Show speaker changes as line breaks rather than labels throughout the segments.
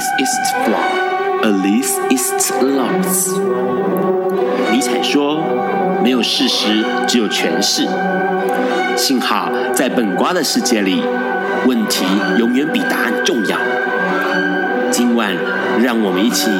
least is flaw, at least is lost。尼采说：“没有事实，只有诠释。”幸好在本瓜的世界里，问题永远比答案重要。今晚，让我们一起。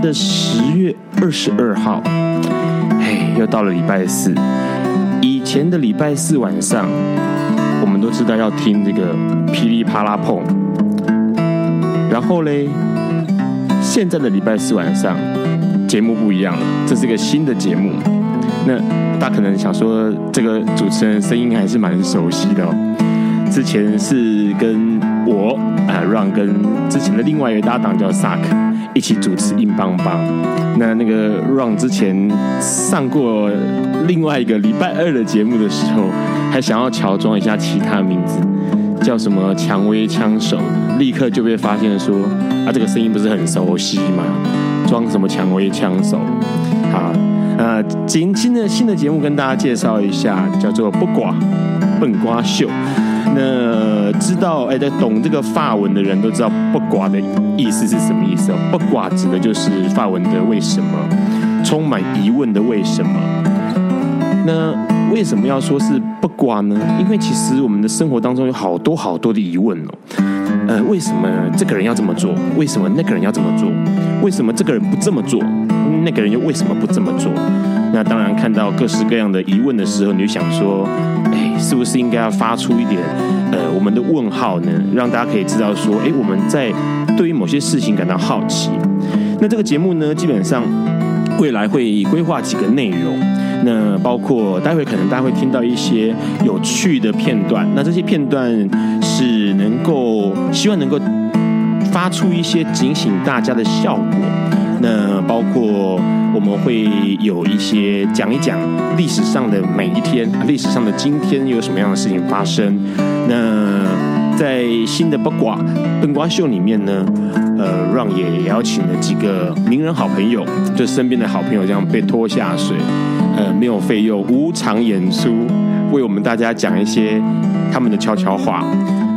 的十月二十二号，嘿，又到了礼拜四。以前的礼拜四晚上，我们都知道要听这个噼里啪啦碰。然后嘞，现在的礼拜四晚上节目不一样了，这是个新的节目。那大家可能想说，这个主持人声音还是蛮熟悉的哦。之前是跟我啊让跟之前的另外一个搭档叫 Suck 一起主持硬邦邦。那那个 Ron 之前上过另外一个礼拜二的节目的时候，还想要乔装一下其他名字，叫什么蔷薇枪手，立刻就被发现说啊，这个声音不是很熟悉吗？装什么蔷薇枪手？好，呃，今新的新的节目跟大家介绍一下，叫做不寡笨瓜秀。那知道哎，在懂这个法文的人都知道“不寡”的意思是什么意思哦？“不寡”指的就是法文的“为什么”，充满疑问的“为什么”。那为什么要说是“不寡”呢？因为其实我们的生活当中有好多好多的疑问哦。呃，为什么这个人要这么做？为什么那个人要这么做？为什么这个人不这么做？那个人又为什么不这么做？那当然，看到各式各样的疑问的时候，你就想说，是不是应该要发出一点，呃，我们的问号呢？让大家可以知道说，哎，我们在对于某些事情感到好奇。那这个节目呢，基本上未来会规划几个内容，那包括待会可能大家会听到一些有趣的片段，那这些片段是能够希望能够发出一些警醒大家的效果。那包括我们会有一些讲一讲历史上的每一天，历史上的今天有什么样的事情发生。那在新的八卦灯光秀里面呢，呃，让也邀请了几个名人好朋友，就身边的好朋友这样被拖下水，呃，没有费用无偿演出，为我们大家讲一些他们的悄悄话。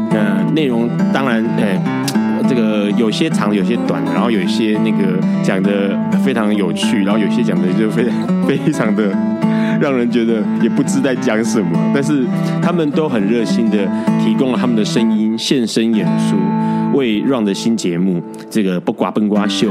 那内容当然，呃。这个有些长，有些短，然后有些那个讲的非常有趣，然后有些讲的就非常非常的让人觉得也不知在讲什么。但是他们都很热心的提供了他们的声音现身演出，为 Ron 的新节目这个不瓜崩瓜秀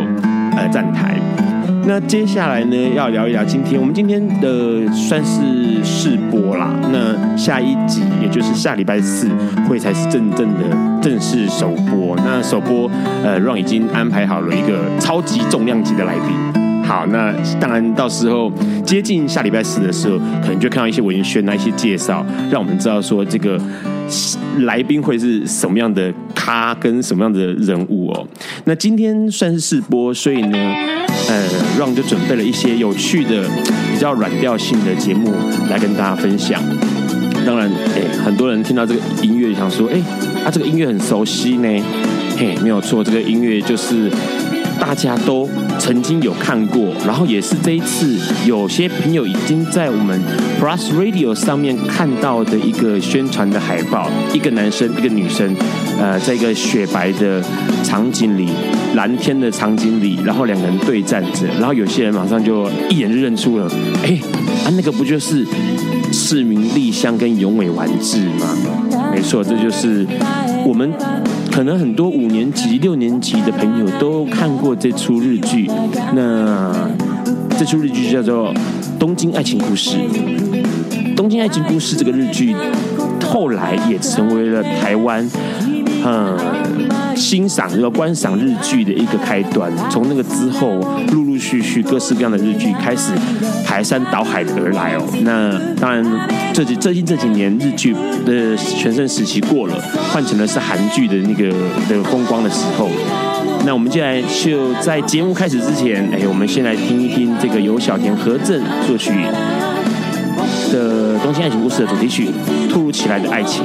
呃站台。那接下来呢，要聊一聊今天我们今天的算是试播啦。那下一集也就是下礼拜四会才是真正的正式首播。那首播呃，Ron 已经安排好了一个超级重量级的来宾。好，那当然到时候接近下礼拜四的时候，可能就看到一些文宣啊、一些介绍，让我们知道说这个来宾会是什么样的咖跟什么样的人物哦。那今天算是试播，所以呢。呃，Ron 就准备了一些有趣的、比较软调性的节目来跟大家分享。当然，哎，很多人听到这个音乐想说，哎，他，这个音乐很熟悉呢。嘿，没有错，这个音乐就是大家都曾经有看过，然后也是这一次有些朋友已经在我们 Plus Radio 上面看到的一个宣传的海报，一个男生，一个女生。呃，在一个雪白的场景里，蓝天的场景里，然后两个人对站着，然后有些人马上就一眼就认出了，哎，啊，那个不就是市民立香跟永尾完治吗？没错，这就是我们可能很多五年级、六年级的朋友都看过这出日剧。那这出日剧叫做《东京爱情故事》。《东京爱情故事》这个日剧后来也成为了台湾。
嗯，欣赏这个观赏日剧的一个开端。从那个之后，陆陆续续各式各样的日剧开始排山倒海的而来哦。那当然，这几最近这几年日剧的全盛时期过了，换成了是韩剧的那个的风光的时候。那我们接下来就在节目开始之前，哎，我们先来听一听这个由小田和正作曲的《东京爱情故事》的主题曲《突如其来的爱情》。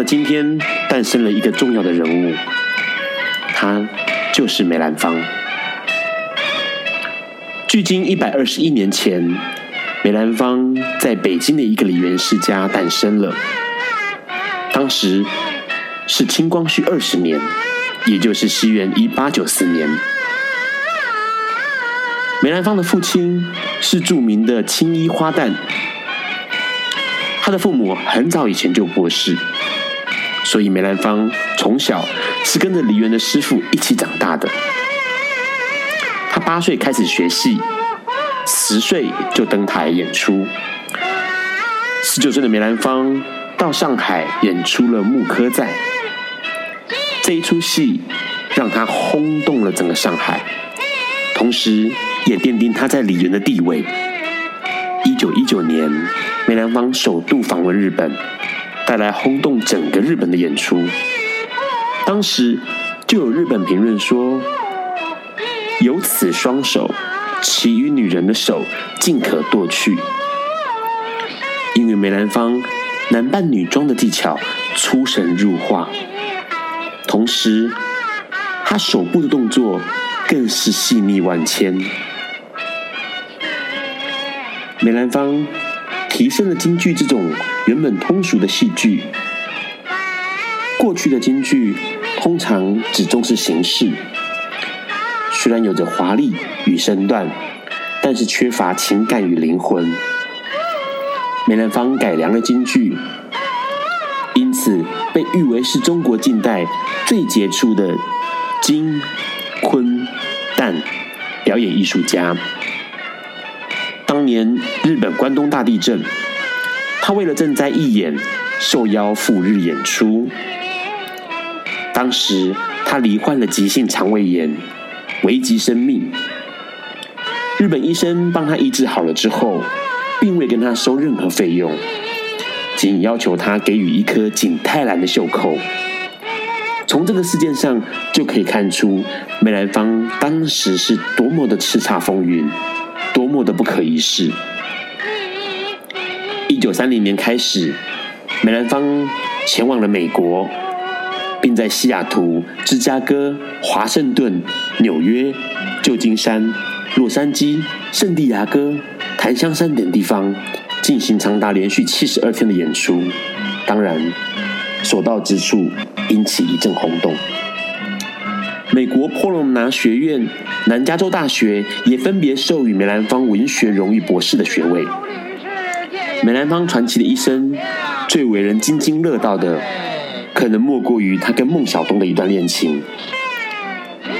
的今天诞生了一个重要的人物，他就是梅兰芳。距今一百二十一年前，梅兰芳在北京的一个梨园世家诞生了。当时是清光绪二十年，也就是西元一八九四年。梅兰芳的父亲是著名的青衣花旦，他的父母很早以前就过世，所以梅兰芳从小是跟着梨园的师傅一起长大的。他八岁开始学戏，十岁就登台演出。十九岁的梅兰芳到上海演出了《木刻在》，这一出戏让他轰动了整个上海，同时，也奠定他在梨园的地位。一九一九年，梅兰芳首度访问日本，带来轰动整个日本的演出。当时就有日本评论说：“有此双手，其余女人的手尽可剁去。”因为梅兰芳男扮女装的技巧出神入化，同时他手部的动作更是细腻万千。梅兰芳提升了京剧这种原本通俗的戏剧。过去的京剧通常只重视形式，虽然有着华丽与身段，但是缺乏情感与灵魂。梅兰芳改良了京剧，因此被誉为是中国近代最杰出的京、昆、旦表演艺术家。当年日本关东大地震，他为了赈灾义演，受邀赴日演出。当时他罹患了急性肠胃炎，危及生命。日本医生帮他医治好了之后，并未跟他收任何费用，仅要求他给予一颗景泰蓝的袖扣。从这个事件上就可以看出，梅兰芳当时是多么的叱咤风云。多么的不可一世！一九三零年开始，梅兰芳前往了美国，并在西雅图、芝加哥、华盛顿、纽约、旧金山、洛杉矶、圣地亚哥、檀香山等地方进行长达连续七十二天的演出。当然，所到之处引起一阵轰动。美国波隆拿学院、南加州大学也分别授予梅兰芳文学荣誉博士的学位。梅兰芳传奇的一生，最为人津津乐道的，可能莫过于他跟孟小冬的一段恋情。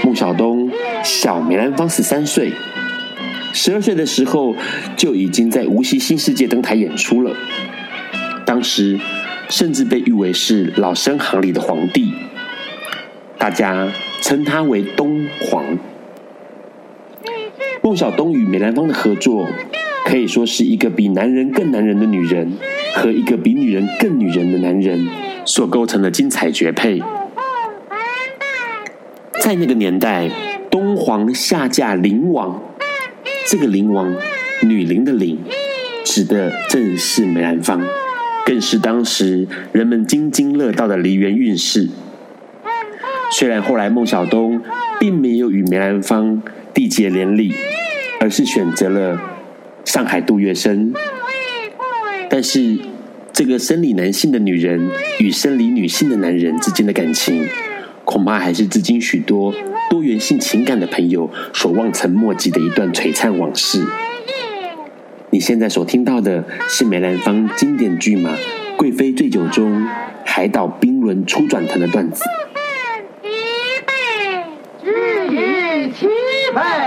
孟小冬小梅兰芳十三岁，十二岁的时候就已经在无锡新世界登台演出了，当时甚至被誉为是老生行里的皇帝。
大家称她为东皇。孟小冬与梅兰芳的合作，可以说是一个比男人更男人的女人和一个比女人更女人的男人所构成的精彩绝配。在那个年代，东皇下嫁灵王，这个灵王，女灵的灵，指的正是梅兰芳，更是当时人们津津乐道的梨园韵事。虽然后来孟小冬并没有与梅兰芳缔结连理，而是选择了上海杜月笙，但是这个生理男性的女人与生理女性的男人之间的感情，恐怕还是至今许多多元性情感的朋友所望尘莫及的一段璀璨往事。你现在所听到的是梅兰芳经典剧码《贵妃醉酒》中海岛冰轮初转腾的段子。
其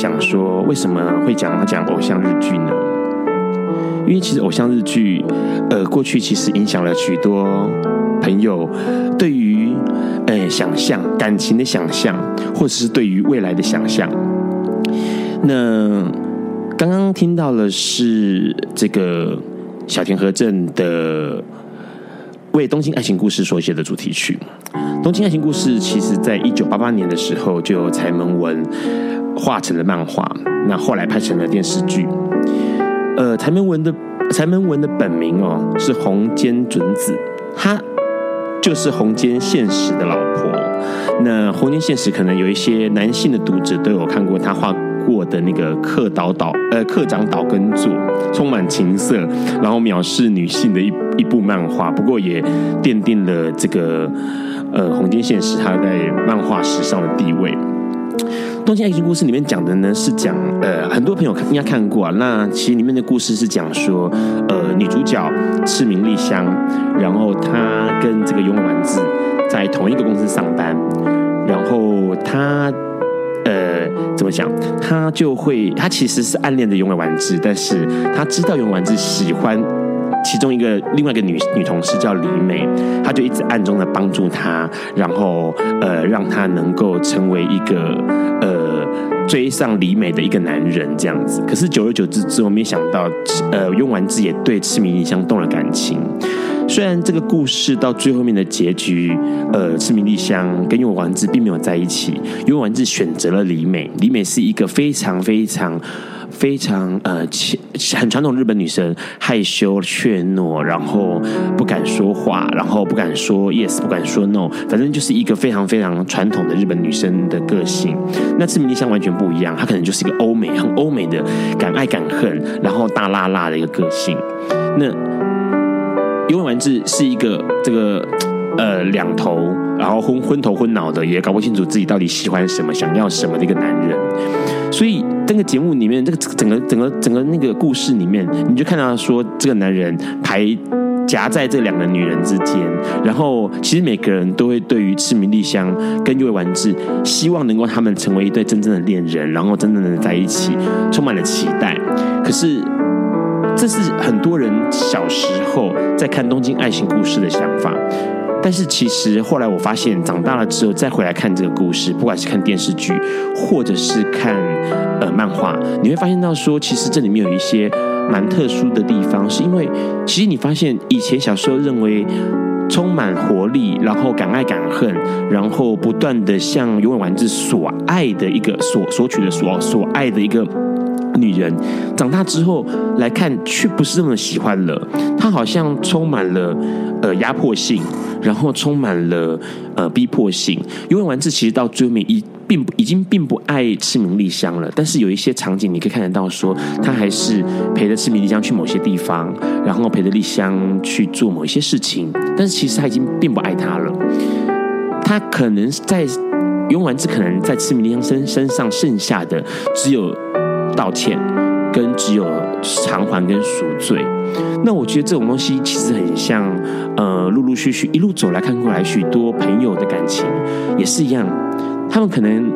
想说，为什么会讲讲偶像日剧呢？因为其实偶像日剧，呃，过去其实影响了许多朋友对于呃想象感情的想象，或者是对于未来的想象。那刚刚听到的是这个小田和正的为《东京爱情故事》所写的主题曲。《东京爱情故事》其实在一九八八年的时候就由柴门文画成了漫画，那后来拍成了电视剧。呃，柴门文的柴门文的本名哦是红间准子，她就是红间现实的老婆。那红间现实可能有一些男性的读者都有看过他画过的那个课岛岛呃课长岛根作，充满情色，然后藐视女性的一一部漫画。不过也奠定了这个。呃，红间现实他在漫画史上的地位，《东京爱情故事》里面讲的呢是讲，呃，很多朋友应该看过啊。那其实里面的故事是讲说，呃，女主角赤名莉香，然后她跟这个永尾完治在同一个公司上班，然后她，怎么讲？他就会，他其实是暗恋着永尾完治，但是他知道永尾完治喜欢。其中一个另外一个女女同事叫李美，她就一直暗中的帮助他，然后呃让他能够成为一个呃追上李美的一个男人这样子。可是久而久之之后，没想到呃永完治也对赤名莉香动了感情，虽然这个故事到最后面的结局，呃，赤名莉香跟永尾完治并没有在一起，永尾完治选择了李美，李美是一个非常非常。非常呃，很传统日本女生，害羞怯懦，然后不敢说话，然后不敢说 yes，不敢说 no，反正就是一个非常非常传统的日本女生的个性。那志明莉香完全不一样，她可能就是一个欧美，很欧美的敢爱敢恨，然后大辣辣的一个个性。那永尾完治是一个这个呃两头，然后昏昏头昏脑的，也搞不清楚自己到底喜欢什么、想要什么的一个男人，所以。这个节目里面，这个整个整个整个那个故事里面，你就看到说，这个男人排夹在这两个女人之间，然后其实每个人都会对于赤名莉香跟永尾丸治，希望能够他们成为一对真正的恋人，然后真正的在一起，充满了期待。可是，这是很多人小时候在看东京爱情故事的想法。但是其实后来我发现，长大了之后再回来看这个故事，不管是看电视剧，或者是看呃漫画，你会发现到说，其实这里面有一些蛮特殊的地方，是因为其实你发现以前小时候认为充满活力，然后敢爱敢恨，然后不断的向永尾完治所爱的一个所索取的所所爱的一个。女人长大之后来看，却不是那么喜欢了。她好像充满了呃压迫性，然后充满了呃逼迫性。永尾完治其实到最后面已并不已经并不爱赤名莉香了，但是有一些场景你可以看得到，说他还是陪着赤名莉香去某些地方，然后陪着丽香去做某一些事情。但是其实他已经并不爱她了。他可能在永尾完治可能在赤名莉香身身上剩下的只有。道歉，跟只有偿还跟赎罪。那我觉得这种东西其实很像，呃，陆陆续续一路走来看过来，许多朋友的感情也是一样。他们可能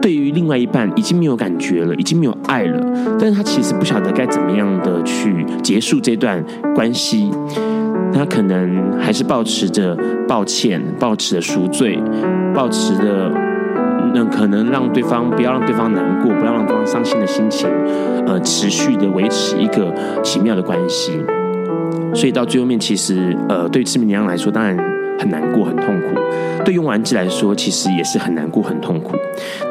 对于另外一半已经没有感觉了，已经没有爱了，但是他其实不晓得该怎么样的去结束这段关系。他可能还是抱持着抱歉，抱持着赎罪，抱持着。那可能让对方不要让对方难过，不要让对方伤心的心情，呃，持续的维持一个奇妙的关系。所以到最后面，其实呃，对赤名莉香来说，当然很难过、很痛苦；对用完治来说，其实也是很难过、很痛苦。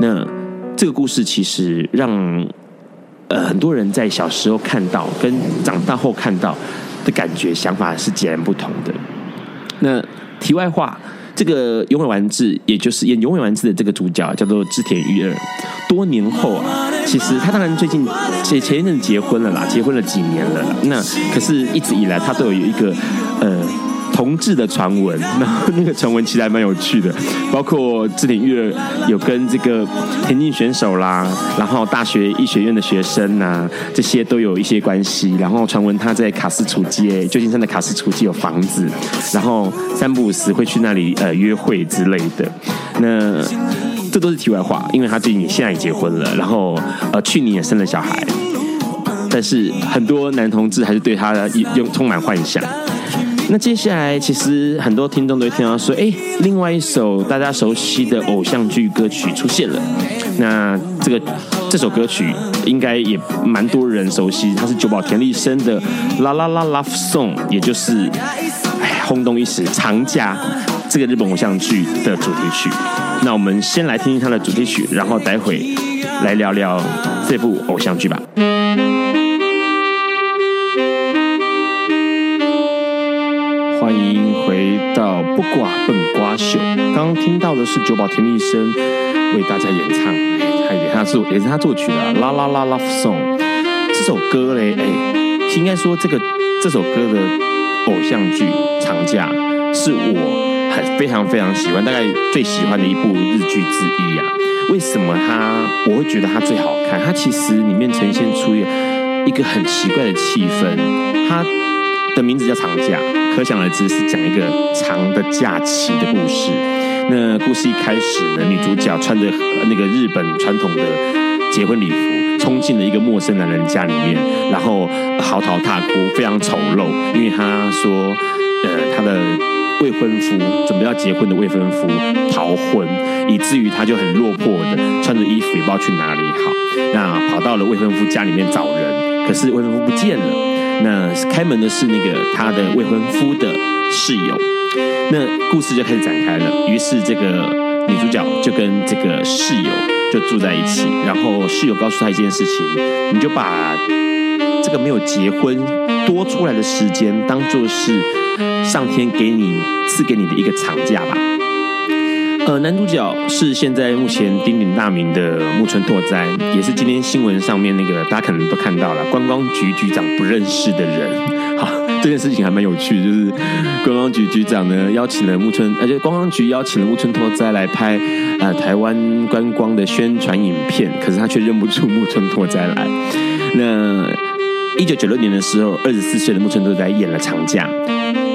那这个故事其实让呃很多人在小时候看到，跟长大后看到的感觉、想法是截然不同的。那题外话。这个永远完治，也就是演永远完治的这个主角，叫做志田裕二。多年后啊，其实他当然最近前前一阵结婚了啦，结婚了几年了啦。那可是一直以来，他都有一个呃。同志的传闻，然后那个传闻其实还蛮有趣的，包括志田裕二有跟这个田径选手啦，然后大学医学院的学生呐，这些都有一些关系。然后传闻他在卡斯楚街，旧金山的卡斯楚街有房子，然后三不五时会去那里呃约会之类的。那这都是题外话，因为他最近现在也结婚了，然后呃去年也生了小孩，但是很多男同志还是对他用充满幻想。那接下来，其实很多听众都会听到说，哎，另外一首大家熟悉的偶像剧歌曲出现了。那这个这首歌曲应该也蛮多人熟悉，它是久保田利伸的《La La La Love Song》，也就是轰动一时长假这个日本偶像剧的主题曲。那我们先来听听它的主题曲，然后待会来聊聊这部偶像剧吧。不寡笨瓜秀。刚刚听到的是久保田利生为大家演唱，他也他是也是他作曲的《La La La Love Song》这首歌嘞，哎，应该说这个这首歌的偶像剧《长假》是我很非常非常喜欢，大概最喜欢的一部日剧之一啊。为什么它我会觉得它最好看？它其实里面呈现出一个很奇怪的气氛，它的名字叫《长假》。可想而知，是讲一个长的假期的故事。那故事一开始呢，女主角穿着那个日本传统的结婚礼服，冲进了一个陌生男人家里面，然后嚎啕大哭，非常丑陋。因为她说，呃，她的未婚夫准备要结婚的未婚夫逃婚，以至于她就很落魄的穿着衣服也不知道去哪里好。那跑到了未婚夫家里面找人，可是未婚夫不见了。那开门的是那个他的未婚夫的室友。那故事就开始展开了。于是这个女主角就跟这个室友就住在一起，然后室友告诉她一件事情：你就把这个没有结婚多出来的时间当做是上天给你赐给你的一个长假吧。呃，男主角是现在目前鼎鼎大名的木村拓哉，也是今天新闻上面那个大家可能都看到了，观光局局长不认识的人。好，这件事情还蛮有趣的，就是观光局局长呢邀请了木村，而且观光局邀请了木村拓哉来拍呃台湾观光的宣传影片，可是他却认不出木村拓哉来。那一九九六年的时候，二十四岁的木村拓哉演了《长假》，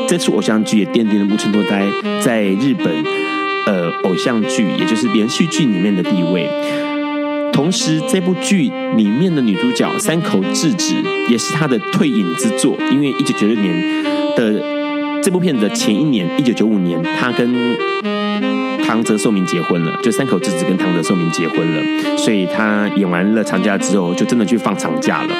这出偶像剧也奠定了木村拓哉在日本。呃，偶像剧也就是连续剧里面的地位。同时，这部剧里面的女主角三口智子也是她的退隐之作，因为一九九六年的这部片子的前一年，一九九五年，她跟唐泽寿明结婚了，就三口智子跟唐泽寿明结婚了，所以她演完了长假之后，就真的去放长假了。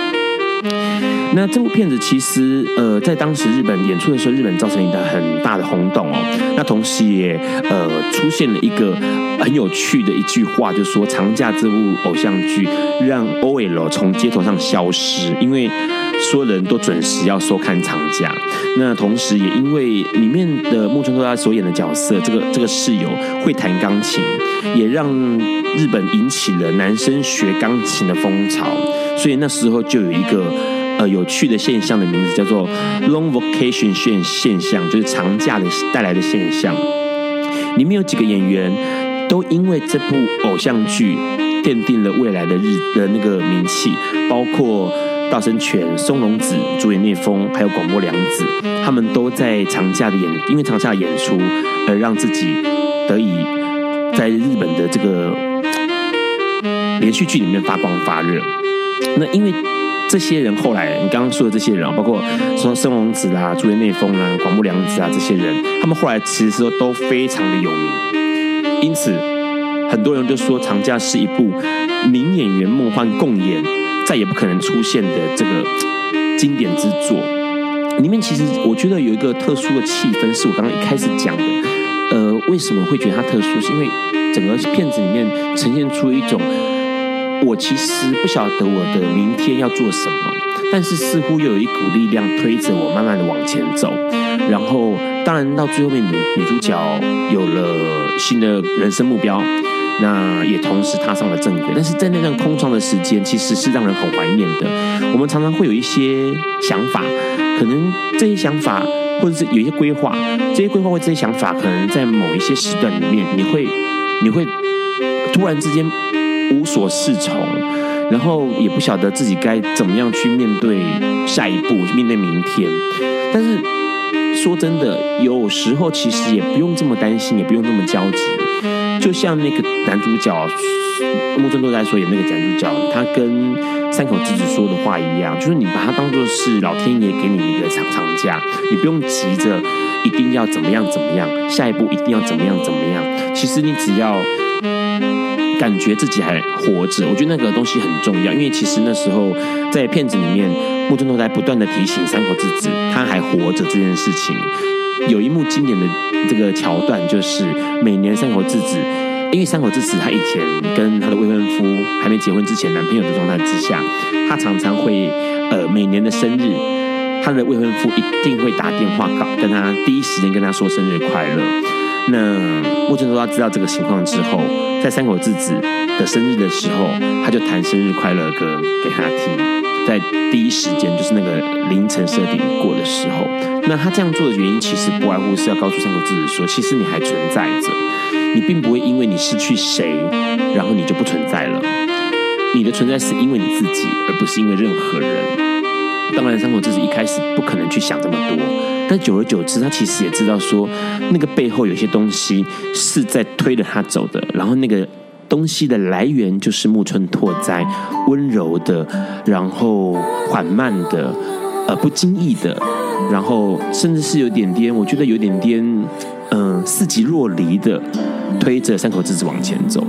那这部片子其实，呃，在当时日本演出的时候，日本造成一个很大的轰动哦。那同时也，呃，出现了一个很有趣的一句话，就是说《长假》这部偶像剧让 OL 从街头上消失，因为所有人都准时要收看《长假》。那同时也因为里面的木村拓哉所演的角色，这个这个室友会弹钢琴，也让日本引起了男生学钢琴的风潮。所以那时候就有一个。呃，有趣的现象的名字叫做 long vacation 现现象，就是长假的带来的现象。里面有几个演员都因为这部偶像剧奠定了未来的日的那个名气，包括稻盛全、松隆子、主演聂风，还有广播良子，他们都在长假的演，因为长假演出而让自己得以在日本的这个连续剧里面发光发热。那因为。这些人后来，你刚刚说的这些人啊，包括说松隆子啦、竹内丰啦、广木凉子啊，这些人，他们后来其实都非常的有名。因此，很多人就说《长假》是一部名演员梦幻共演，再也不可能出现的这个经典之作。里面其实我觉得有一个特殊的气氛，是我刚刚一开始讲的。呃，为什么会觉得它特殊？是因为整个片子里面呈现出一种。我其实不晓得我的明天要做什么，但是似乎又有一股力量推着我慢慢的往前走。然后，当然到最后面女女主角有了新的人生目标，那也同时踏上了正轨。但是在那段空窗的时间，其实是让人很怀念的。我们常常会有一些想法，可能这些想法或者是有一些规划，这些规划或这些想法，可能在某一些时段里面，你会你会突然之间。无所适从，然后也不晓得自己该怎么样去面对下一步，面对明天。但是说真的，有时候其实也不用这么担心，也不用这么焦急。就像那个男主角木村拓哉所演那个男主角，他跟三口之子说的话一样，就是你把它当做是老天爷给你一个长长假，你不用急着一定要怎么样怎么样，下一步一定要怎么样怎么样。其实你只要。感觉自己还活着，我觉得那个东西很重要，因为其实那时候在片子里面，木村拓哉不断的提醒三口智子他还活着这件事情。有一幕经典的这个桥段，就是每年三口智子，因为三口智子他以前跟他的未婚夫还没结婚之前男朋友的状态之下，他常常会呃每年的生日，他的未婚夫一定会打电话告跟他第一时间跟他说生日快乐。那木村拓哉知道这个情况之后，在三口智子的生日的时候，他就弹生日快乐歌给他听，在第一时间就是那个凌晨设定过的时候。那他这样做的原因，其实不外乎是要告诉三口智子说，其实你还存在着，你并不会因为你失去谁，然后你就不存在了。你的存在是因为你自己，而不是因为任何人。当然，山口之子一开始不可能去想这么多，但久而久之，他其实也知道说，那个背后有些东西是在推着他走的。然后那个东西的来源就是木村拓哉，温柔的，然后缓慢的，呃，不经意的，然后甚至是有点点，我觉得有点点，嗯、似即若离的推着山口之子往前走。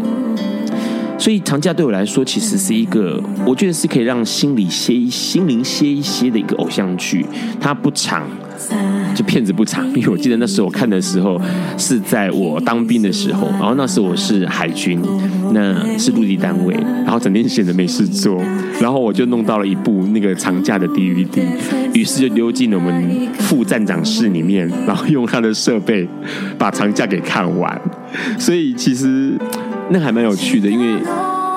所以长假对我来说，其实是一个我觉得是可以让心里歇一心灵歇一歇的一个偶像剧。它不长，就片子不长，因为我记得那时候我看的时候是在我当兵的时候，然后那时候我是海军，那是陆地单位，然后整天闲着没事做，然后我就弄到了一部那个长假的 DVD，于是就溜进了我们副站长室里面，然后用他的设备把长假给看完。所以其实那还蛮有趣的，因为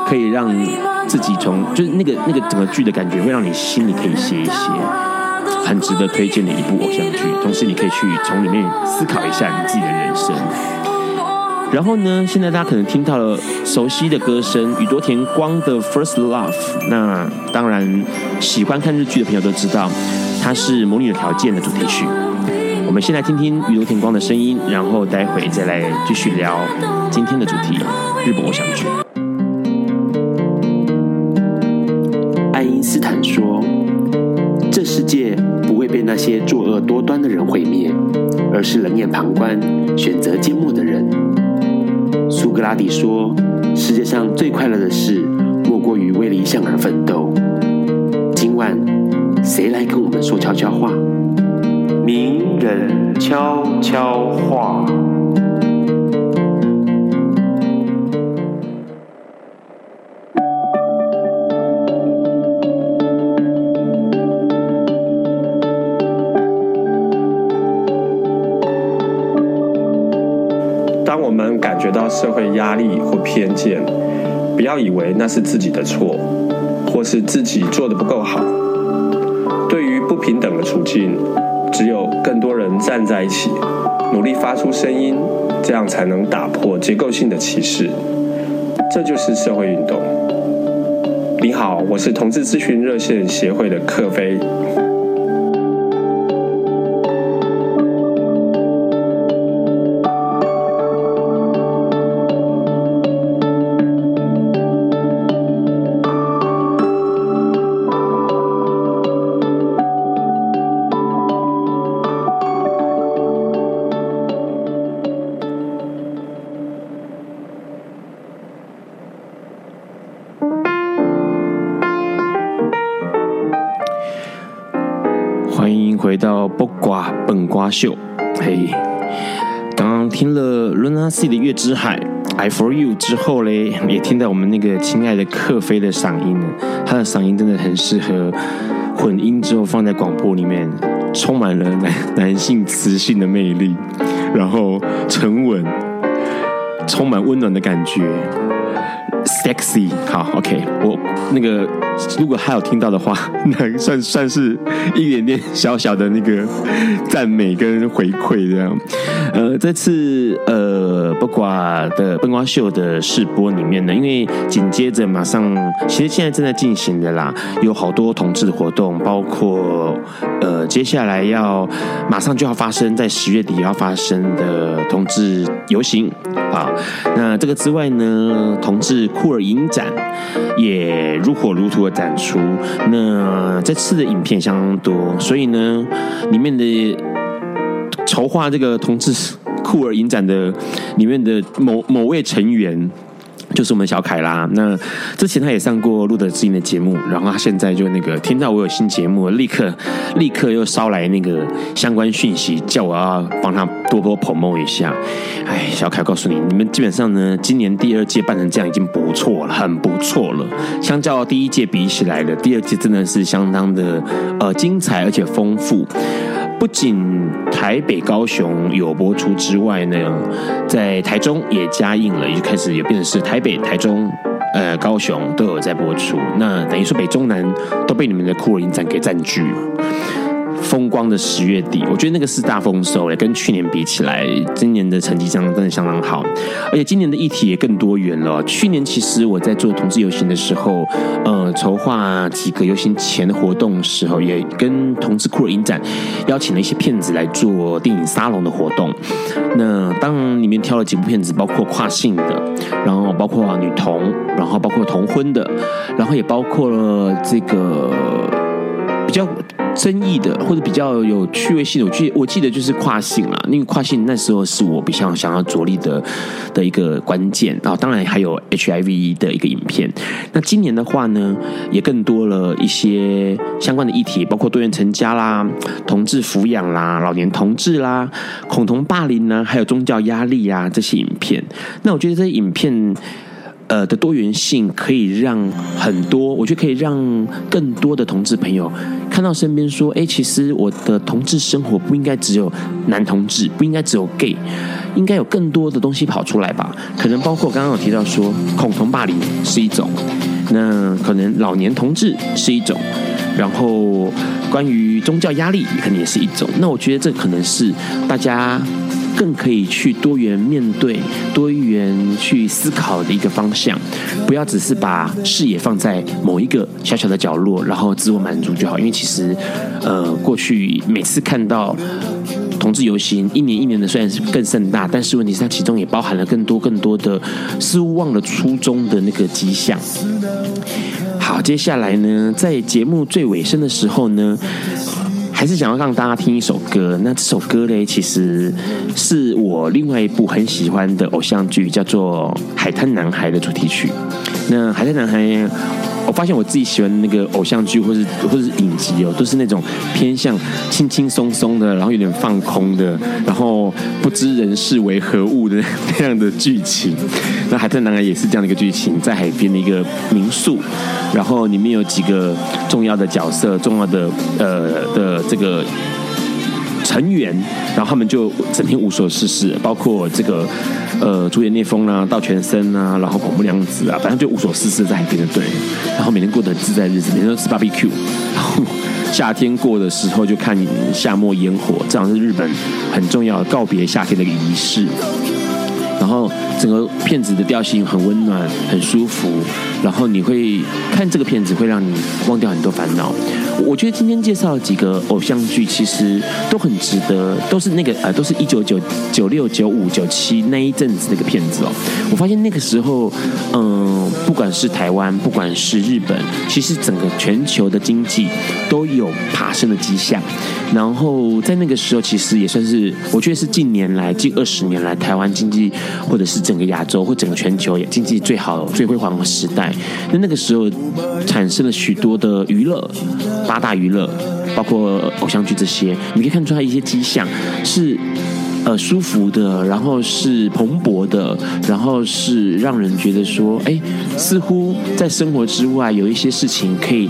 可以让自己从就是那个那个整个剧的感觉，会让你心里可以歇一歇，很值得推荐的一部偶像剧。同时，你可以去从里面思考一下你自己的人生。然后呢，现在大家可能听到了熟悉的歌声，宇多田光的《First Love》。那当然，喜欢看日剧的朋友都知道，它是《魔女的条件》的主题曲。我们先来听听宇多田光的声音，然后待会再来继续聊今天的主题——日本偶像剧。
爱因斯坦说：“这世界不会被那些作恶多端的人毁灭，而是冷眼旁观、选择缄默的人。”苏格拉底说：“世界上最快乐的事，莫过于为理想而奋斗。”今晚，谁来跟我们说悄悄话？明人悄悄话。
当我们感觉到社会压力或偏见，不要以为那是自己的错，或是自己做的不够好。对于不平等的处境，只有更多人站在一起，努力发出声音，这样才能打破结构性的歧视。这就是社会运动。你好，我是同志咨询热线协会的克飞。
回到卜卦本瓜秀，嘿，刚刚听了 Luna Sea 的月之海 I for you 之后嘞，也听到我们那个亲爱的克飞的嗓音了，他的嗓音真的很适合混音之后放在广播里面，充满了男 男性磁性的魅力，然后沉稳，充满温暖的感觉，sexy，好，OK，我那个。如果还有听到的话，那算算是一点点小小的那个赞美跟回馈这样。呃，这次呃卜卦的卜卦秀的试播里面呢，因为紧接着马上，其实现在正在进行的啦，有好多同志活动，包括呃接下来要马上就要发生在十月底要发生的同志游行啊。那这个之外呢，同志库尔影展也如火如荼的。展出，那这次的影片相当多，所以呢，里面的筹划这个同志库尔影展的里面的某某位成员。就是我们小凯啦，那之前他也上过路德之音的节目，然后他现在就那个听到我有新节目，立刻立刻又捎来那个相关讯息，叫我要帮他多多 promo 一下。哎，小凯告诉你，你们基本上呢，今年第二届办成这样已经不错了，很不错了。相较第一届比起来的，第二届真的是相当的呃精彩而且丰富。不仅台北、高雄有播出之外呢，在台中也加映了，也开始也变成是台北、台中、呃高雄都有在播出。那等于说北中南都被你们的酷儿影展给占据了。风光的十月底，我觉得那个是大丰收诶，跟去年比起来，今年的成绩相当真的相当好，而且今年的议题也更多元了。去年其实我在做同志游行的时候，呃，筹划几个游行前的活动的时候，也跟同志酷儿影展邀请了一些片子来做电影沙龙的活动。那当然里面挑了几部片子，包括跨性的，然后包括女同，然后包括同婚的，然后也包括了这个比较。争议的或者比较有趣味性的，我记我记得就是跨性啦，因为跨性那时候是我比较想要着力的的一个关键。然后当然还有 HIV 的一个影片。那今年的话呢，也更多了一些相关的议题，包括多元成家啦、同志抚养啦、老年同志啦、恐同霸凌呢，还有宗教压力啊这些影片。那我觉得这些影片。呃的多元性可以让很多，我觉得可以让更多的同志朋友看到身边说，哎，其实我的同志生活不应该只有男同志，不应该只有 gay，应该有更多的东西跑出来吧？可能包括刚刚有提到说，恐同霸凌是一种，那可能老年同志是一种，然后关于宗教压力可能也是一种。那我觉得这可能是大家。更可以去多元面对、多元去思考的一个方向，不要只是把视野放在某一个小小的角落，然后自我满足就好。因为其实，呃，过去每次看到同志游行，一年一年的虽然是更盛大，但是问题是它其中也包含了更多更多的似乎忘了初衷的那个迹象。好，接下来呢，在节目最尾声的时候呢。还是想要让大家听一首歌，那这首歌呢，其实是我另外一部很喜欢的偶像剧，叫做《海滩男孩》的主题曲。那《海滩男孩》。我发现我自己喜欢的那个偶像剧，或是或是影集哦，都是那种偏向轻轻松松的，然后有点放空的，然后不知人世为何物的 那样的剧情。那《海特男孩》也是这样的一个剧情，在海边的一个民宿，然后里面有几个重要的角色，重要的呃的这个。成员，然后他们就整天无所事事，包括这个呃主演聂风啊、道全森啊，然后广木凉子啊，反正就无所事事在海边的对，然后每天过得很自在日子，每天都吃 barbecue，然后夏天过的时候就看夏末烟火，这样是日本很重要的告别夏天的一个仪式。然后整个片子的调性很温暖，很舒服。然后你会看这个片子，会让你忘掉很多烦恼。我觉得今天介绍了几个偶像剧，其实都很值得，都是那个呃，都是一九九九六、九五、九七那一阵子那个片子哦。我发现那个时候，嗯，不管是台湾，不管是日本，其实整个全球的经济都有爬升的迹象。然后在那个时候，其实也算是我觉得是近年来近二十年来台湾经济。或者是整个亚洲或整个全球也经济最好、最辉煌的时代，那那个时候产生了许多的娱乐，八大娱乐，包括偶像剧这些，你可以看出来一些迹象是呃舒服的，然后是蓬勃的，然后是让人觉得说，哎，似乎在生活之外有一些事情可以。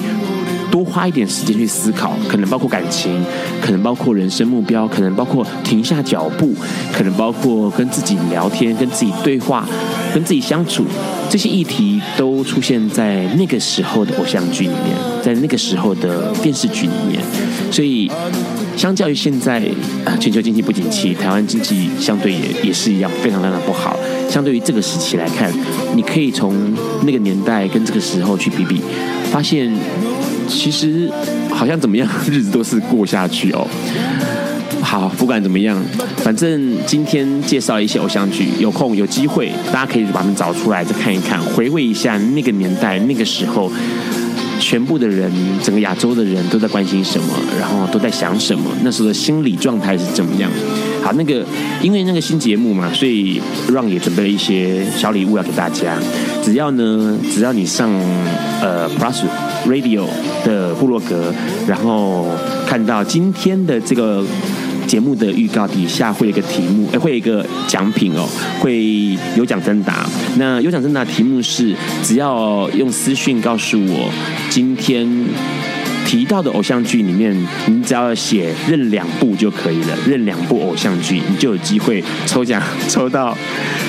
花一点时间去思考，可能包括感情，可能包括人生目标，可能包括停下脚步，可能包括跟自己聊天、跟自己对话、跟自己相处，这些议题都出现在那个时候的偶像剧里面，在那个时候的电视剧里面。所以，相较于现在全球经济不景气，台湾经济相对也也是一样非常非常不好。相对于这个时期来看，你可以从那个年代跟这个时候去比比，发现。其实好像怎么样，日子都是过下去哦。好，不管怎么样，反正今天介绍一些偶像剧，有空有机会，大家可以把它们找出来再看一看，回味一下那个年代、那个时候，全部的人，整个亚洲的人都在关心什么，然后都在想什么，那时候的心理状态是怎么样。好，那个因为那个新节目嘛，所以让也准备了一些小礼物要给大家。只要呢，只要你上呃 Plus Radio 的部落格，然后看到今天的这个节目的预告底下会有一个题目，哎，会有一个奖品哦，会有奖征答。那有奖征答题目是，只要用私讯告诉我今天。提到的偶像剧里面，你只要写认两部就可以了，认两部偶像剧，你就有机会抽奖，抽到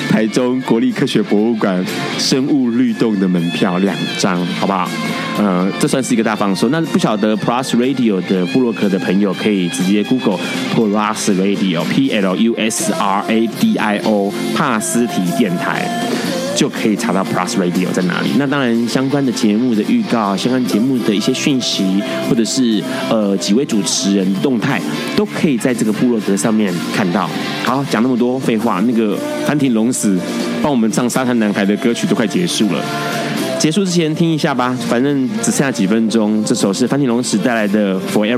台中国立科学博物馆生物律动的门票两张，好不好？呃，这算是一个大放送。那不晓得 Plus Radio 的部落客的朋友，可以直接 Google Plus Radio，P L U S R A D I O，帕斯提电台。就可以查到 Plus Radio 在哪里。那当然，相关的节目的预告、相关节目的一些讯息，或者是呃几位主持人动态，都可以在这个部落格上面看到。好，讲那么多废话，那个潘婷龙死帮我们唱《沙滩男孩》的歌曲都快结束了。结束之前听一下吧，反正只剩下几分钟。这首是范廷龙时带来的《Forever》。